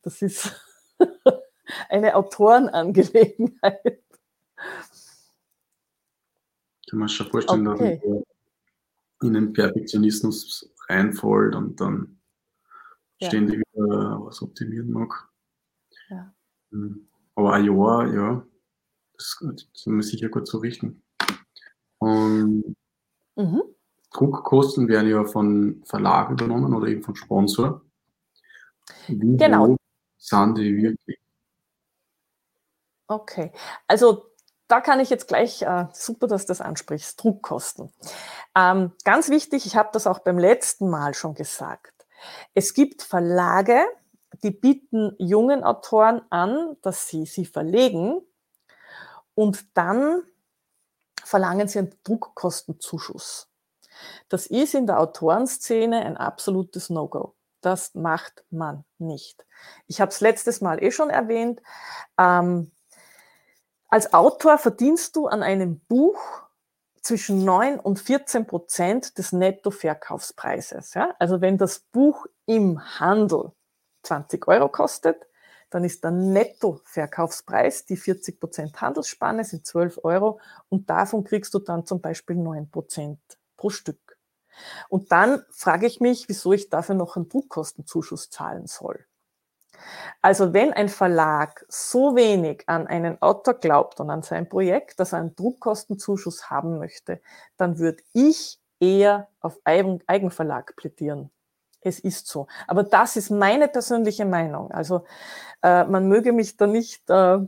das ist eine Autorenangelegenheit. Kann man sich schon vorstellen, okay. dass man in den Perfektionismus reinfällt und dann ja. ständig wieder was optimieren mag. Ja. Hm. Aber ein Jahr, ja, Das sind wir sicher gut zu richten. Und mhm. Druckkosten werden ja von Verlag übernommen oder eben von Sponsor. Wie genau. sind die wirklich? Okay, also da kann ich jetzt gleich, äh, super, dass du das ansprichst, Druckkosten. Ähm, ganz wichtig, ich habe das auch beim letzten Mal schon gesagt. Es gibt Verlage, die bieten jungen Autoren an, dass sie sie verlegen und dann verlangen sie einen Druckkostenzuschuss. Das ist in der Autorenszene ein absolutes No-Go. Das macht man nicht. Ich habe es letztes Mal eh schon erwähnt. Ähm, als Autor verdienst du an einem Buch zwischen 9 und 14 Prozent des Nettoverkaufspreises. Ja? Also wenn das Buch im Handel 20 Euro kostet, dann ist der Nettoverkaufspreis, die 40 Prozent Handelsspanne sind 12 Euro und davon kriegst du dann zum Beispiel 9 Prozent pro Stück. Und dann frage ich mich, wieso ich dafür noch einen Druckkostenzuschuss zahlen soll. Also wenn ein Verlag so wenig an einen Autor glaubt und an sein Projekt, dass er einen Druckkostenzuschuss haben möchte, dann würde ich eher auf Eigenverlag plädieren. Es ist so. Aber das ist meine persönliche Meinung. Also äh, man möge mich da nicht äh,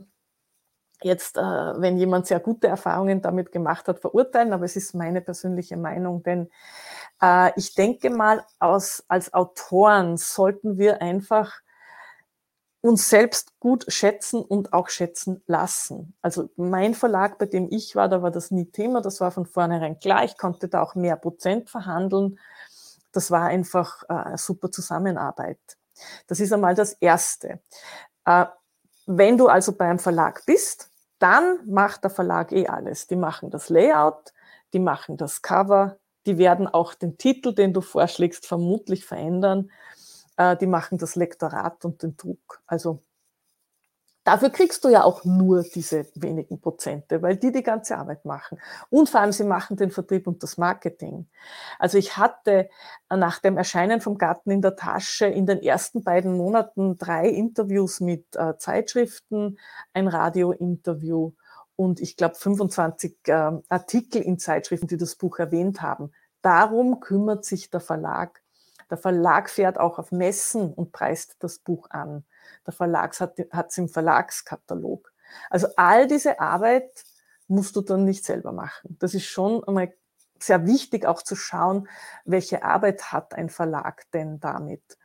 jetzt, äh, wenn jemand sehr gute Erfahrungen damit gemacht hat, verurteilen, aber es ist meine persönliche Meinung, denn äh, ich denke mal, aus, als Autoren sollten wir einfach uns selbst gut schätzen und auch schätzen lassen. Also mein Verlag, bei dem ich war, da war das nie Thema, das war von vornherein klar. Ich konnte da auch mehr Prozent verhandeln. Das war einfach äh, super Zusammenarbeit. Das ist einmal das Erste. Äh, wenn du also beim Verlag bist, dann macht der Verlag eh alles. Die machen das Layout, die machen das Cover, die werden auch den Titel, den du vorschlägst, vermutlich verändern die machen das Lektorat und den Druck. Also dafür kriegst du ja auch nur diese wenigen Prozente, weil die die ganze Arbeit machen. Und vor allem, sie machen den Vertrieb und das Marketing. Also ich hatte nach dem Erscheinen vom Garten in der Tasche in den ersten beiden Monaten drei Interviews mit äh, Zeitschriften, ein Radiointerview und ich glaube 25 äh, Artikel in Zeitschriften, die das Buch erwähnt haben. Darum kümmert sich der Verlag der Verlag fährt auch auf Messen und preist das Buch an. Der Verlag hat es im Verlagskatalog. Also all diese Arbeit musst du dann nicht selber machen. Das ist schon einmal sehr wichtig auch zu schauen, welche Arbeit hat ein Verlag denn damit.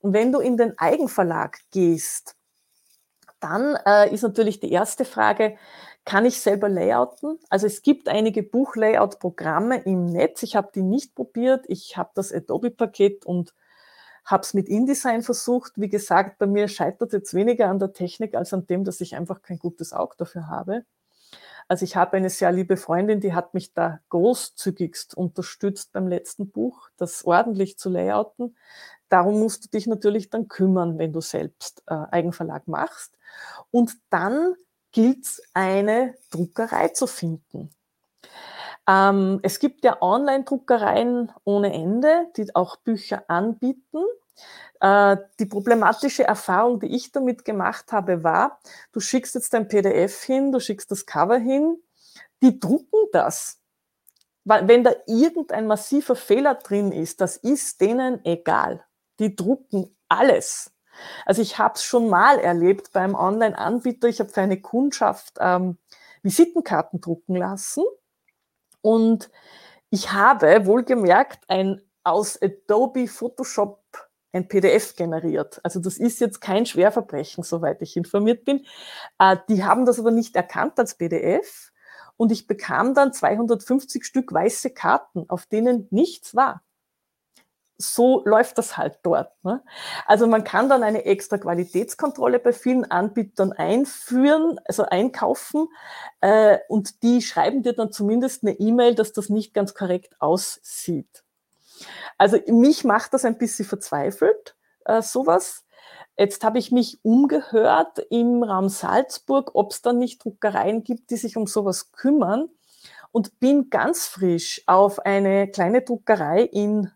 Und wenn du in den Eigenverlag gehst, dann äh, ist natürlich die erste Frage, kann ich selber layouten? Also es gibt einige Buchlayout-Programme im Netz. Ich habe die nicht probiert. Ich habe das Adobe-Paket und habe es mit InDesign versucht. Wie gesagt, bei mir scheitert jetzt weniger an der Technik als an dem, dass ich einfach kein gutes Auge dafür habe. Also ich habe eine sehr liebe Freundin, die hat mich da großzügigst unterstützt beim letzten Buch, das ordentlich zu layouten. Darum musst du dich natürlich dann kümmern, wenn du selbst äh, Eigenverlag machst. Und dann gilt es, eine Druckerei zu finden. Ähm, es gibt ja Online-Druckereien ohne Ende, die auch Bücher anbieten. Äh, die problematische Erfahrung, die ich damit gemacht habe, war, du schickst jetzt dein PDF hin, du schickst das Cover hin, die drucken das. Weil wenn da irgendein massiver Fehler drin ist, das ist denen egal. Die drucken alles. Also ich habe es schon mal erlebt beim Online-Anbieter. Ich habe für eine Kundschaft ähm, Visitenkarten drucken lassen und ich habe wohlgemerkt ein aus Adobe Photoshop ein PDF generiert. Also das ist jetzt kein Schwerverbrechen, soweit ich informiert bin. Äh, die haben das aber nicht erkannt als PDF und ich bekam dann 250 Stück weiße Karten, auf denen nichts war so läuft das halt dort. Ne? Also man kann dann eine extra Qualitätskontrolle bei vielen Anbietern einführen, also einkaufen äh, und die schreiben dir dann zumindest eine E-Mail, dass das nicht ganz korrekt aussieht. Also mich macht das ein bisschen verzweifelt, äh, sowas. Jetzt habe ich mich umgehört im Raum Salzburg, ob es dann nicht Druckereien gibt, die sich um sowas kümmern und bin ganz frisch auf eine kleine Druckerei in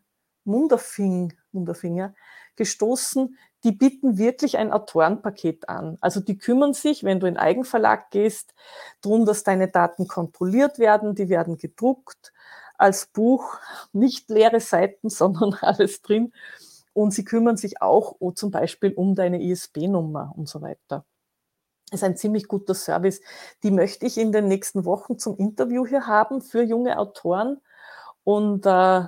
Munderfing, Munderfinger gestoßen, die bieten wirklich ein Autorenpaket an. Also die kümmern sich, wenn du in Eigenverlag gehst, darum, dass deine Daten kontrolliert werden, die werden gedruckt als Buch, nicht leere Seiten, sondern alles drin. Und sie kümmern sich auch zum Beispiel um deine ISB-Nummer und so weiter. Das ist ein ziemlich guter Service. Die möchte ich in den nächsten Wochen zum Interview hier haben für junge Autoren. Und äh,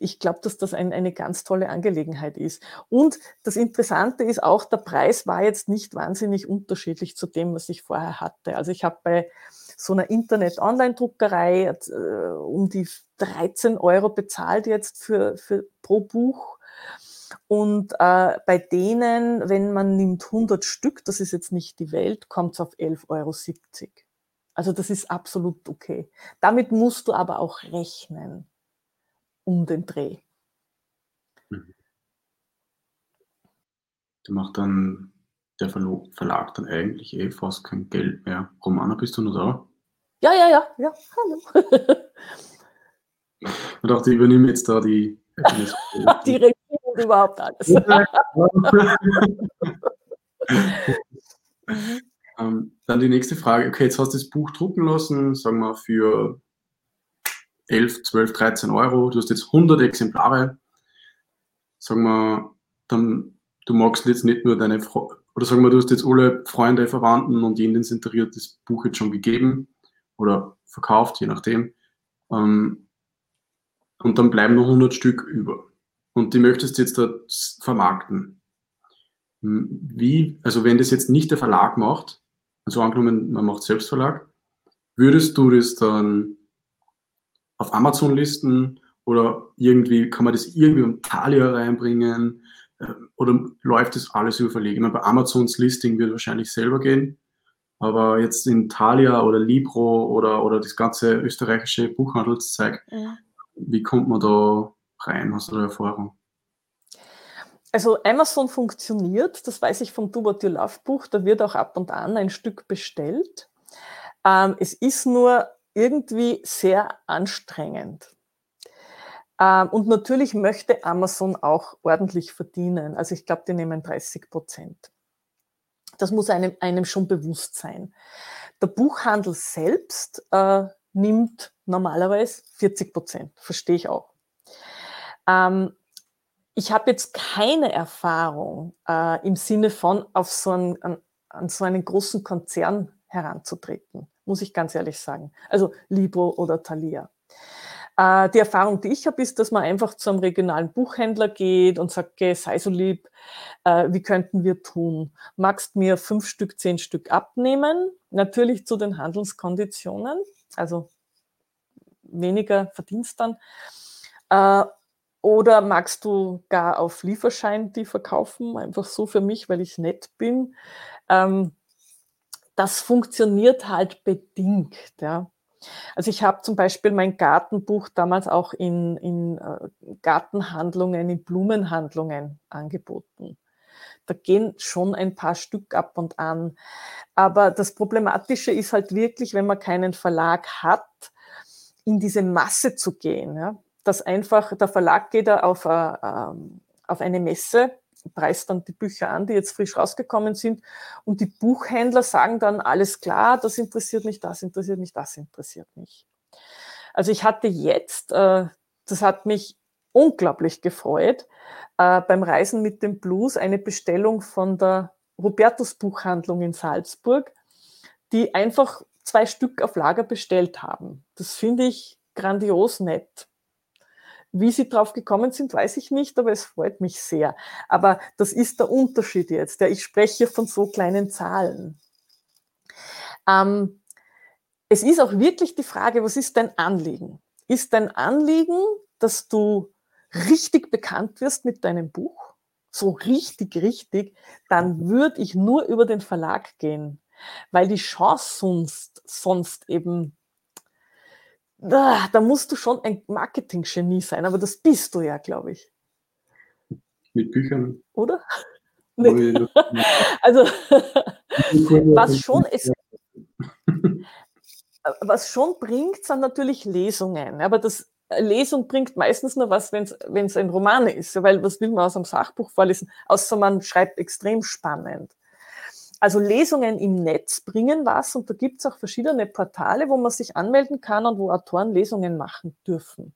ich glaube, dass das ein, eine ganz tolle Angelegenheit ist. Und das Interessante ist auch, der Preis war jetzt nicht wahnsinnig unterschiedlich zu dem, was ich vorher hatte. Also ich habe bei so einer Internet-Online-Druckerei äh, um die 13 Euro bezahlt jetzt für, für pro Buch. Und äh, bei denen, wenn man nimmt 100 Stück, das ist jetzt nicht die Welt, kommt es auf 11,70 Euro. Also das ist absolut okay. Damit musst du aber auch rechnen um den Dreh. Mhm. Da macht dann der Verlag dann eigentlich eh fast kein Geld mehr. Romana, bist du noch da? Ja, ja, ja, ja, hallo. Ich dachte, ich übernehme jetzt da die. die Regie und überhaupt alles. ähm, dann die nächste Frage. Okay, jetzt hast du das Buch drucken lassen, sagen wir für 11, 12, 13 Euro. Du hast jetzt 100 Exemplare. Sagen wir, dann, du magst jetzt nicht nur deine, oder sagen wir, du hast jetzt alle Freunde, Verwandten und jeden interessiert das Buch jetzt schon gegeben oder verkauft, je nachdem. Ähm, und dann bleiben noch 100 Stück über. Und die möchtest du jetzt dort vermarkten. Hm, wie, also wenn das jetzt nicht der Verlag macht, also angenommen, man macht Selbstverlag, würdest du das dann auf Amazon listen oder irgendwie kann man das irgendwie um Thalia reinbringen ähm, oder läuft das alles über Verlege? bei Amazons Listing wird wahrscheinlich selber gehen, aber jetzt in Thalia oder Libro oder, oder das ganze österreichische Buchhandelszeug, ja. wie kommt man da rein? Hast du da Erfahrung? Also Amazon funktioniert, das weiß ich vom Do What You Love Buch, da wird auch ab und an ein Stück bestellt. Ähm, es ist nur irgendwie sehr anstrengend. Ähm, und natürlich möchte Amazon auch ordentlich verdienen. Also ich glaube, die nehmen 30 Prozent. Das muss einem, einem schon bewusst sein. Der Buchhandel selbst äh, nimmt normalerweise 40 Prozent, verstehe ich auch. Ähm, ich habe jetzt keine Erfahrung äh, im Sinne von auf so einen, an, an so einen großen Konzern heranzutreten, muss ich ganz ehrlich sagen. Also Libro oder Thalia. Äh, die Erfahrung, die ich habe, ist, dass man einfach zu einem regionalen Buchhändler geht und sagt, okay, sei so lieb, äh, wie könnten wir tun? Magst mir fünf Stück, zehn Stück abnehmen? Natürlich zu den Handelskonditionen, also weniger Verdienst dann. Äh, oder magst du gar auf Lieferschein die verkaufen? Einfach so für mich, weil ich nett bin. Ähm, das funktioniert halt bedingt. Ja. Also ich habe zum Beispiel mein Gartenbuch damals auch in, in äh, Gartenhandlungen, in Blumenhandlungen angeboten. Da gehen schon ein paar Stück ab und an. Aber das Problematische ist halt wirklich, wenn man keinen Verlag hat, in diese Masse zu gehen. Ja? Dass einfach der Verlag geht auf, äh, ähm, auf eine Messe preist dann die Bücher an, die jetzt frisch rausgekommen sind. Und die Buchhändler sagen dann, alles klar, das interessiert mich, das interessiert mich, das interessiert mich. Also ich hatte jetzt, äh, das hat mich unglaublich gefreut, äh, beim Reisen mit dem Blues eine Bestellung von der Robertus Buchhandlung in Salzburg, die einfach zwei Stück auf Lager bestellt haben. Das finde ich grandios nett. Wie sie drauf gekommen sind, weiß ich nicht, aber es freut mich sehr. Aber das ist der Unterschied jetzt. Ja, ich spreche von so kleinen Zahlen. Ähm, es ist auch wirklich die Frage, was ist dein Anliegen? Ist dein Anliegen, dass du richtig bekannt wirst mit deinem Buch? So richtig, richtig, dann würde ich nur über den Verlag gehen, weil die Chance sonst, sonst eben da, da musst du schon ein Marketing-Genie sein, aber das bist du ja, glaube ich. Mit Büchern. Oder? Nee. also, was schon ist, was schon bringt, sind natürlich Lesungen. Aber das Lesung bringt meistens nur was, wenn es ein Roman ist, weil was will man aus einem Sachbuch vorlesen, außer man schreibt extrem spannend. Also Lesungen im Netz bringen was und da gibt es auch verschiedene Portale, wo man sich anmelden kann und wo Autoren Lesungen machen dürfen.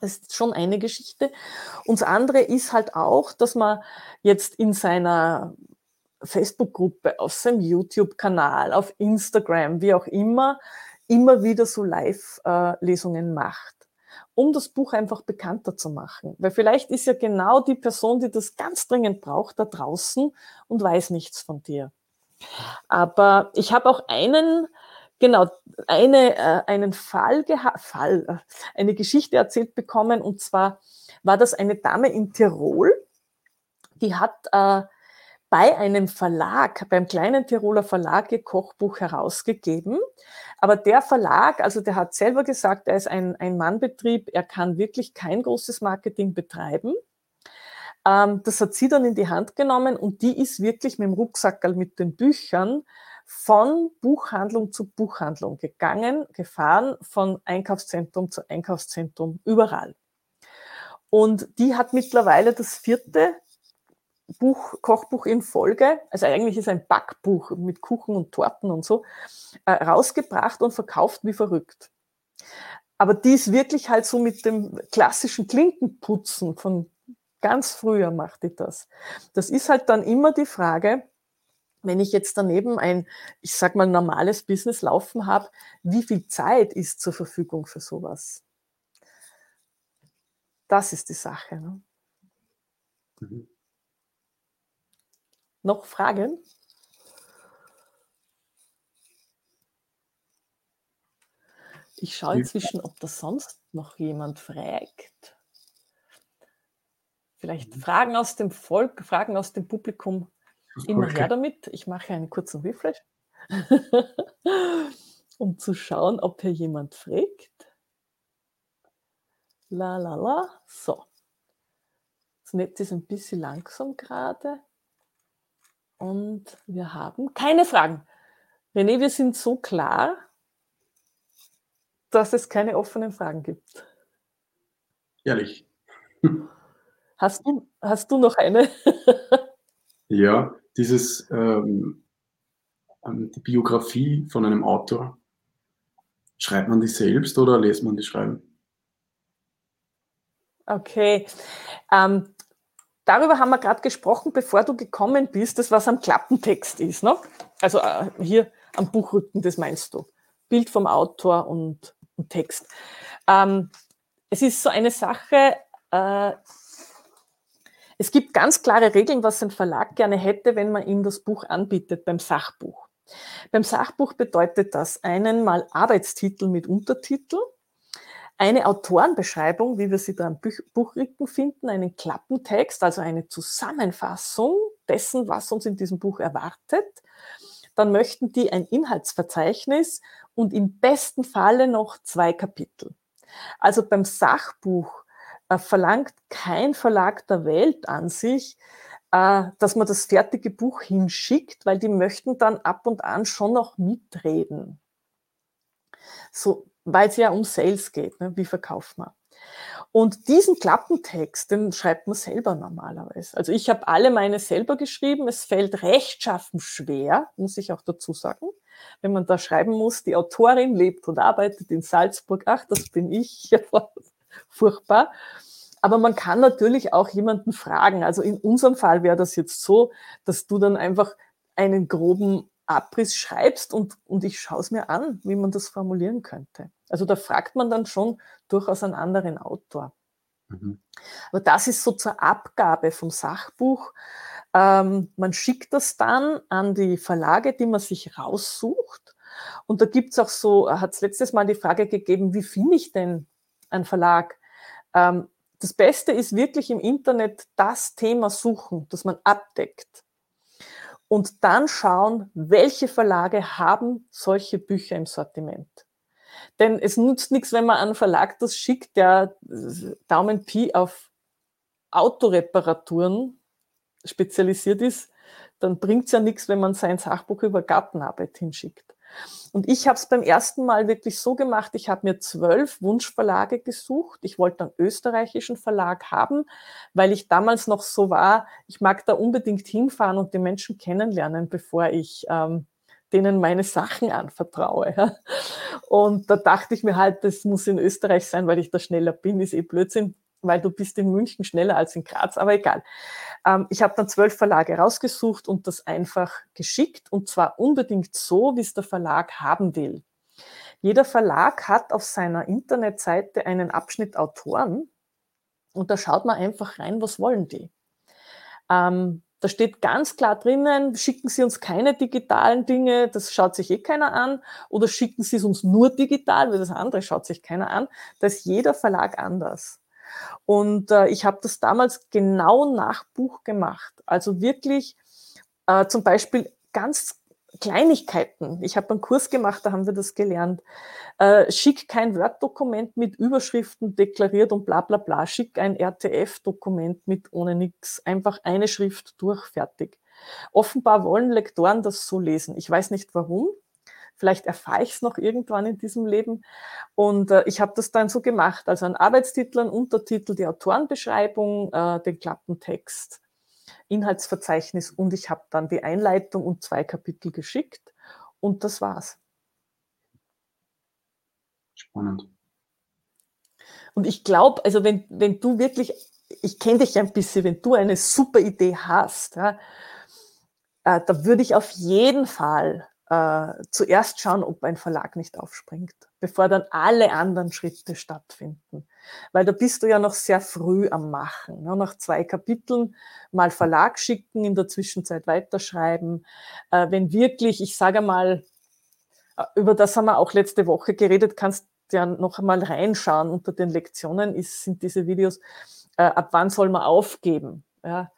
Das ist schon eine Geschichte. Und das andere ist halt auch, dass man jetzt in seiner Facebook-Gruppe, auf seinem YouTube-Kanal, auf Instagram, wie auch immer, immer wieder so Live-Lesungen macht, um das Buch einfach bekannter zu machen. Weil vielleicht ist ja genau die Person, die das ganz dringend braucht, da draußen und weiß nichts von dir. Aber ich habe auch einen, genau, eine, äh, einen Fall Fall, äh, eine Geschichte erzählt bekommen, und zwar war das eine Dame in Tirol, die hat äh, bei einem Verlag, beim kleinen Tiroler Verlag ihr Kochbuch herausgegeben. Aber der Verlag, also der hat selber gesagt, er ist ein, ein Mannbetrieb, er kann wirklich kein großes Marketing betreiben. Ähm, das hat sie dann in die Hand genommen und die ist wirklich mit dem Rucksackerl mit den Büchern von Buchhandlung zu Buchhandlung gegangen, gefahren, von Einkaufszentrum zu Einkaufszentrum, überall. Und die hat mittlerweile das vierte Buch, Kochbuch in Folge, also eigentlich ist ein Backbuch mit Kuchen und Torten und so, äh, rausgebracht und verkauft wie verrückt. Aber die ist wirklich halt so mit dem klassischen Klinkenputzen von ganz früher macht die das. Das ist halt dann immer die Frage, wenn ich jetzt daneben ein, ich sag mal, normales Business laufen habe, wie viel Zeit ist zur Verfügung für sowas? Das ist die Sache. Ne? Mhm. Noch Fragen? Ich schaue inzwischen, ob das sonst noch jemand fragt. Vielleicht. Fragen aus dem Volk, Fragen aus dem Publikum. Immer her damit. Ich mache einen kurzen Refresh, um zu schauen, ob hier jemand fragt. La la la. So. Das Netz ist ein bisschen langsam gerade. Und wir haben keine Fragen. René, wir sind so klar, dass es keine offenen Fragen gibt. Ehrlich. Hast du, hast du noch eine? ja, dieses ähm, ähm, die Biografie von einem Autor. Schreibt man die selbst oder lässt man die schreiben? Okay. Ähm, darüber haben wir gerade gesprochen, bevor du gekommen bist, das was am Klappentext ist. Ne? Also äh, hier am Buchrücken, das meinst du. Bild vom Autor und, und Text. Ähm, es ist so eine Sache, äh, es gibt ganz klare Regeln, was ein Verlag gerne hätte, wenn man ihm das Buch anbietet beim Sachbuch. Beim Sachbuch bedeutet das einen mal Arbeitstitel mit Untertitel, eine Autorenbeschreibung, wie wir sie da am Buchrücken finden, einen Klappentext, also eine Zusammenfassung dessen, was uns in diesem Buch erwartet. Dann möchten die ein Inhaltsverzeichnis und im besten Falle noch zwei Kapitel. Also beim Sachbuch äh, verlangt kein Verlag der Welt an sich, äh, dass man das fertige Buch hinschickt, weil die möchten dann ab und an schon noch mitreden. So, weil es ja um Sales geht, ne? wie verkauft man. Und diesen Klappentext, den schreibt man selber normalerweise. Also ich habe alle meine selber geschrieben. Es fällt rechtschaffen schwer, muss ich auch dazu sagen, wenn man da schreiben muss, die Autorin lebt und arbeitet in Salzburg. Ach, das bin ich. Furchtbar. Aber man kann natürlich auch jemanden fragen. Also in unserem Fall wäre das jetzt so, dass du dann einfach einen groben Abriss schreibst und, und ich schaue es mir an, wie man das formulieren könnte. Also da fragt man dann schon durchaus einen anderen Autor. Mhm. Aber das ist so zur Abgabe vom Sachbuch. Ähm, man schickt das dann an die Verlage, die man sich raussucht. Und da gibt es auch so, hat es letztes Mal die Frage gegeben, wie finde ich denn einen Verlag? Ähm, das Beste ist wirklich im Internet das Thema suchen, das man abdeckt und dann schauen, welche Verlage haben solche Bücher im Sortiment. Denn es nutzt nichts, wenn man einen Verlag das schickt, der Daumen Pi auf Autoreparaturen spezialisiert ist, dann bringt es ja nichts, wenn man sein Sachbuch über Gartenarbeit hinschickt. Und ich habe es beim ersten Mal wirklich so gemacht, ich habe mir zwölf Wunschverlage gesucht. Ich wollte einen österreichischen Verlag haben, weil ich damals noch so war, ich mag da unbedingt hinfahren und die Menschen kennenlernen, bevor ich ähm, denen meine Sachen anvertraue. Und da dachte ich mir halt, das muss in Österreich sein, weil ich da schneller bin, ist eh Blödsinn, weil du bist in München schneller als in Graz, aber egal. Ähm, ich habe dann zwölf Verlage rausgesucht und das einfach geschickt und zwar unbedingt so, wie es der Verlag haben will. Jeder Verlag hat auf seiner Internetseite einen Abschnitt Autoren und da schaut man einfach rein, was wollen die. Ähm, da steht ganz klar drinnen, schicken Sie uns keine digitalen Dinge, das schaut sich eh keiner an, oder schicken Sie es uns nur digital, weil das andere schaut sich keiner an. Da ist jeder Verlag anders. Und äh, ich habe das damals genau nach Buch gemacht. Also wirklich äh, zum Beispiel ganz Kleinigkeiten. Ich habe einen Kurs gemacht, da haben wir das gelernt. Äh, schick kein Word-Dokument mit Überschriften deklariert und bla bla bla. Schick ein RTF-Dokument mit ohne nichts. Einfach eine Schrift durch, fertig. Offenbar wollen Lektoren das so lesen. Ich weiß nicht warum. Vielleicht erfahre ich es noch irgendwann in diesem Leben. Und äh, ich habe das dann so gemacht. Also ein Arbeitstitel, ein Untertitel, die Autorenbeschreibung, äh, den Klappentext Inhaltsverzeichnis und ich habe dann die Einleitung und zwei Kapitel geschickt und das war's. Spannend. Und ich glaube, also wenn, wenn du wirklich, ich kenne dich ein bisschen, wenn du eine super Idee hast, ja, äh, da würde ich auf jeden Fall äh, zuerst schauen, ob ein Verlag nicht aufspringt, bevor dann alle anderen Schritte stattfinden. Weil da bist du ja noch sehr früh am Machen. Ne? Nach zwei Kapiteln mal Verlag schicken, in der Zwischenzeit weiterschreiben. Äh, wenn wirklich, ich sage mal, äh, über das haben wir auch letzte Woche geredet, kannst ja noch einmal reinschauen. Unter den Lektionen ist, sind diese Videos, äh, ab wann soll man aufgeben? Ja,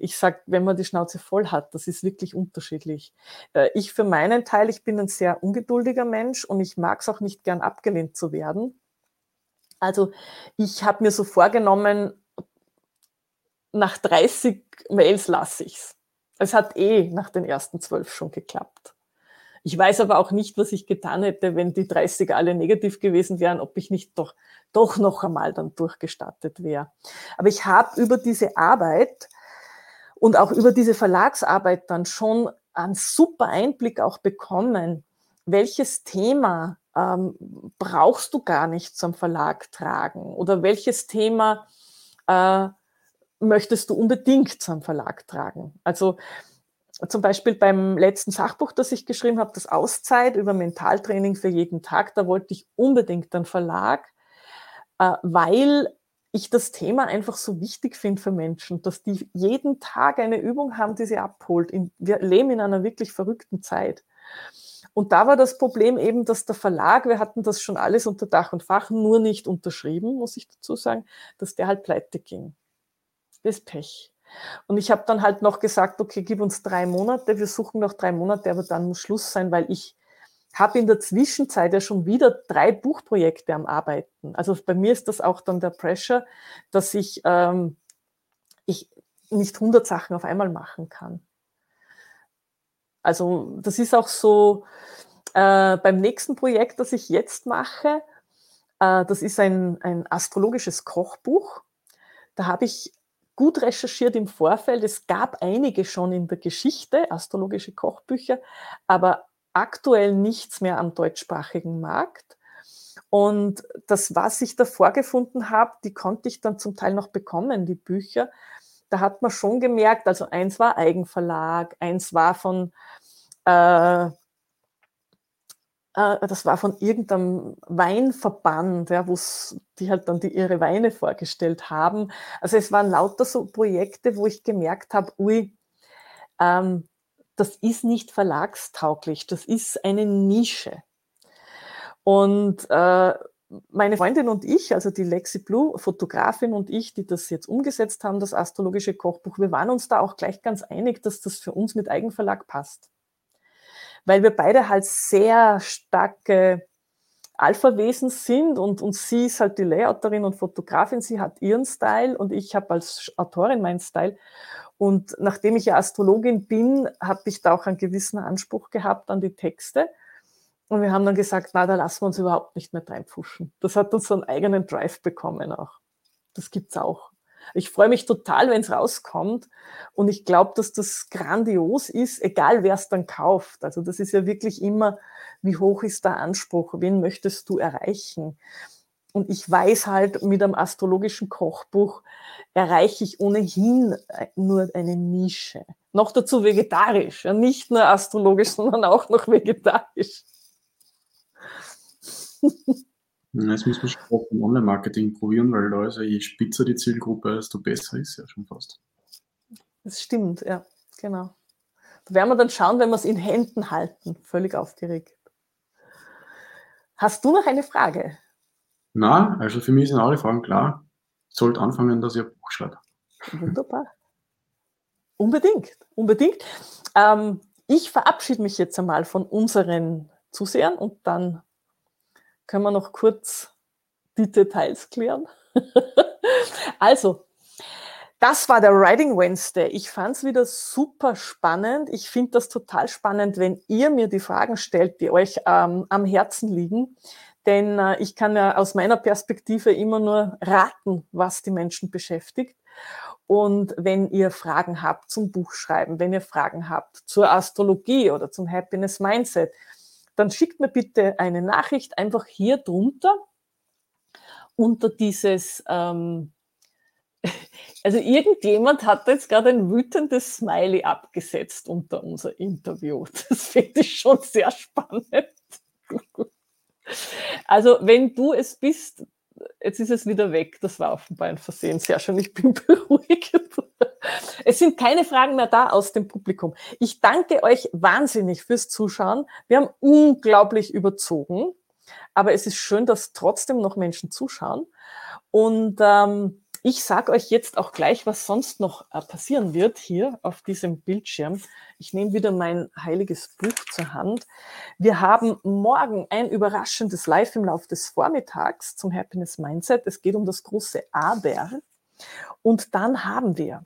ich sage, wenn man die Schnauze voll hat, das ist wirklich unterschiedlich. Äh, ich für meinen Teil, ich bin ein sehr ungeduldiger Mensch und ich mag es auch nicht gern abgelehnt zu werden. Also ich habe mir so vorgenommen, nach 30 Mails lasse ich's. Es hat eh nach den ersten zwölf schon geklappt. Ich weiß aber auch nicht, was ich getan hätte, wenn die 30 alle negativ gewesen wären, ob ich nicht doch, doch noch einmal dann durchgestartet wäre. Aber ich habe über diese Arbeit und auch über diese Verlagsarbeit dann schon einen super Einblick auch bekommen, welches Thema ähm, brauchst du gar nicht zum Verlag tragen oder welches Thema äh, möchtest du unbedingt zum Verlag tragen. Also zum Beispiel beim letzten Sachbuch, das ich geschrieben habe, das Auszeit über Mentaltraining für jeden Tag, da wollte ich unbedingt einen Verlag, äh, weil ich das Thema einfach so wichtig finde für Menschen, dass die jeden Tag eine Übung haben, die sie abholt. wir leben in einer wirklich verrückten Zeit. Und da war das Problem eben, dass der Verlag, wir hatten das schon alles unter Dach und Fach, nur nicht unterschrieben, muss ich dazu sagen, dass der halt pleite ging. Das ist Pech. Und ich habe dann halt noch gesagt, okay, gib uns drei Monate, wir suchen noch drei Monate, aber dann muss Schluss sein, weil ich habe in der Zwischenzeit ja schon wieder drei Buchprojekte am Arbeiten. Also bei mir ist das auch dann der Pressure, dass ich, ähm, ich nicht 100 Sachen auf einmal machen kann. Also das ist auch so äh, beim nächsten Projekt, das ich jetzt mache. Äh, das ist ein, ein astrologisches Kochbuch. Da habe ich gut recherchiert im Vorfeld. Es gab einige schon in der Geschichte, astrologische Kochbücher, aber aktuell nichts mehr am deutschsprachigen Markt. Und das, was ich da vorgefunden habe, die konnte ich dann zum Teil noch bekommen, die Bücher. Da hat man schon gemerkt, also eins war Eigenverlag, eins war von, äh, äh, das war von irgendeinem Weinverband, ja, wo die halt dann die, ihre Weine vorgestellt haben. Also es waren lauter so Projekte, wo ich gemerkt habe, ui, ähm, das ist nicht verlagstauglich, das ist eine Nische. Und äh, meine Freundin und ich, also die Lexi Blue, Fotografin und ich, die das jetzt umgesetzt haben, das astrologische Kochbuch, wir waren uns da auch gleich ganz einig, dass das für uns mit Eigenverlag passt. Weil wir beide halt sehr starke Alpha-Wesen sind und, und sie ist halt die Layouterin und Fotografin, sie hat ihren Style und ich habe als Autorin meinen Style. Und nachdem ich ja Astrologin bin, habe ich da auch einen gewissen Anspruch gehabt an die Texte. Und wir haben dann gesagt, na, da lassen wir uns überhaupt nicht mehr reinpfuschen. Das hat uns so einen eigenen Drive bekommen auch. Das gibt's auch. Ich freue mich total, wenn es rauskommt. Und ich glaube, dass das grandios ist, egal wer es dann kauft. Also das ist ja wirklich immer, wie hoch ist der Anspruch? Wen möchtest du erreichen? Und ich weiß halt, mit einem astrologischen Kochbuch erreiche ich ohnehin äh, nur eine Nische. Noch dazu vegetarisch. Ja, nicht nur astrologisch, sondern auch noch vegetarisch. Jetzt müssen wir schon auch im Online-Marketing probieren, weil da ist ja je spitzer die Zielgruppe, desto besser ist ja schon fast. Das stimmt, ja, genau. Da werden wir dann schauen, wenn wir es in Händen halten. Völlig aufgeregt. Hast du noch eine Frage? Na, also für mich sind alle Fragen klar. Ich sollte anfangen, dass ich ein Buch schreibe. Wunderbar. Unbedingt, unbedingt. Ähm, ich verabschiede mich jetzt einmal von unseren Zusehern und dann können wir noch kurz die Details klären. also, das war der Writing Wednesday. Ich fand es wieder super spannend. Ich finde das total spannend, wenn ihr mir die Fragen stellt, die euch ähm, am Herzen liegen. Denn äh, ich kann ja aus meiner Perspektive immer nur raten, was die Menschen beschäftigt. Und wenn ihr Fragen habt zum Buchschreiben, wenn ihr Fragen habt zur Astrologie oder zum Happiness Mindset, dann schickt mir bitte eine Nachricht einfach hier drunter unter dieses, ähm, also irgendjemand hat jetzt gerade ein wütendes Smiley abgesetzt unter unser Interview. Das finde ich schon sehr spannend. Also wenn du es bist, jetzt ist es wieder weg, das war offenbar ein Versehen. Sehr schön, ich bin beruhigt. Es sind keine Fragen mehr da aus dem Publikum. Ich danke euch wahnsinnig fürs Zuschauen. Wir haben unglaublich überzogen, aber es ist schön, dass trotzdem noch Menschen zuschauen. Und ähm, ich sage euch jetzt auch gleich, was sonst noch äh, passieren wird hier auf diesem Bildschirm. Ich nehme wieder mein heiliges Buch zur Hand. Wir haben morgen ein überraschendes Live im Laufe des Vormittags zum Happiness Mindset. Es geht um das große Aber. Und dann haben wir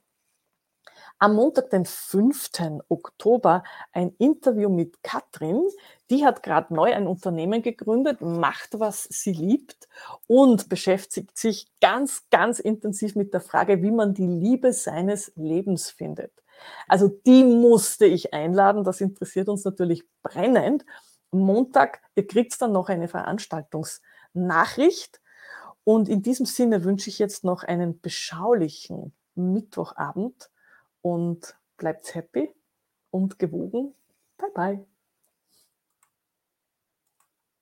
am Montag, den 5. Oktober, ein Interview mit Katrin. Die hat gerade neu ein Unternehmen gegründet, macht, was sie liebt und beschäftigt sich ganz, ganz intensiv mit der Frage, wie man die Liebe seines Lebens findet. Also die musste ich einladen. Das interessiert uns natürlich brennend. Montag, ihr kriegt dann noch eine Veranstaltungsnachricht. Und in diesem Sinne wünsche ich jetzt noch einen beschaulichen Mittwochabend und bleibt happy und gewogen. Bye bye.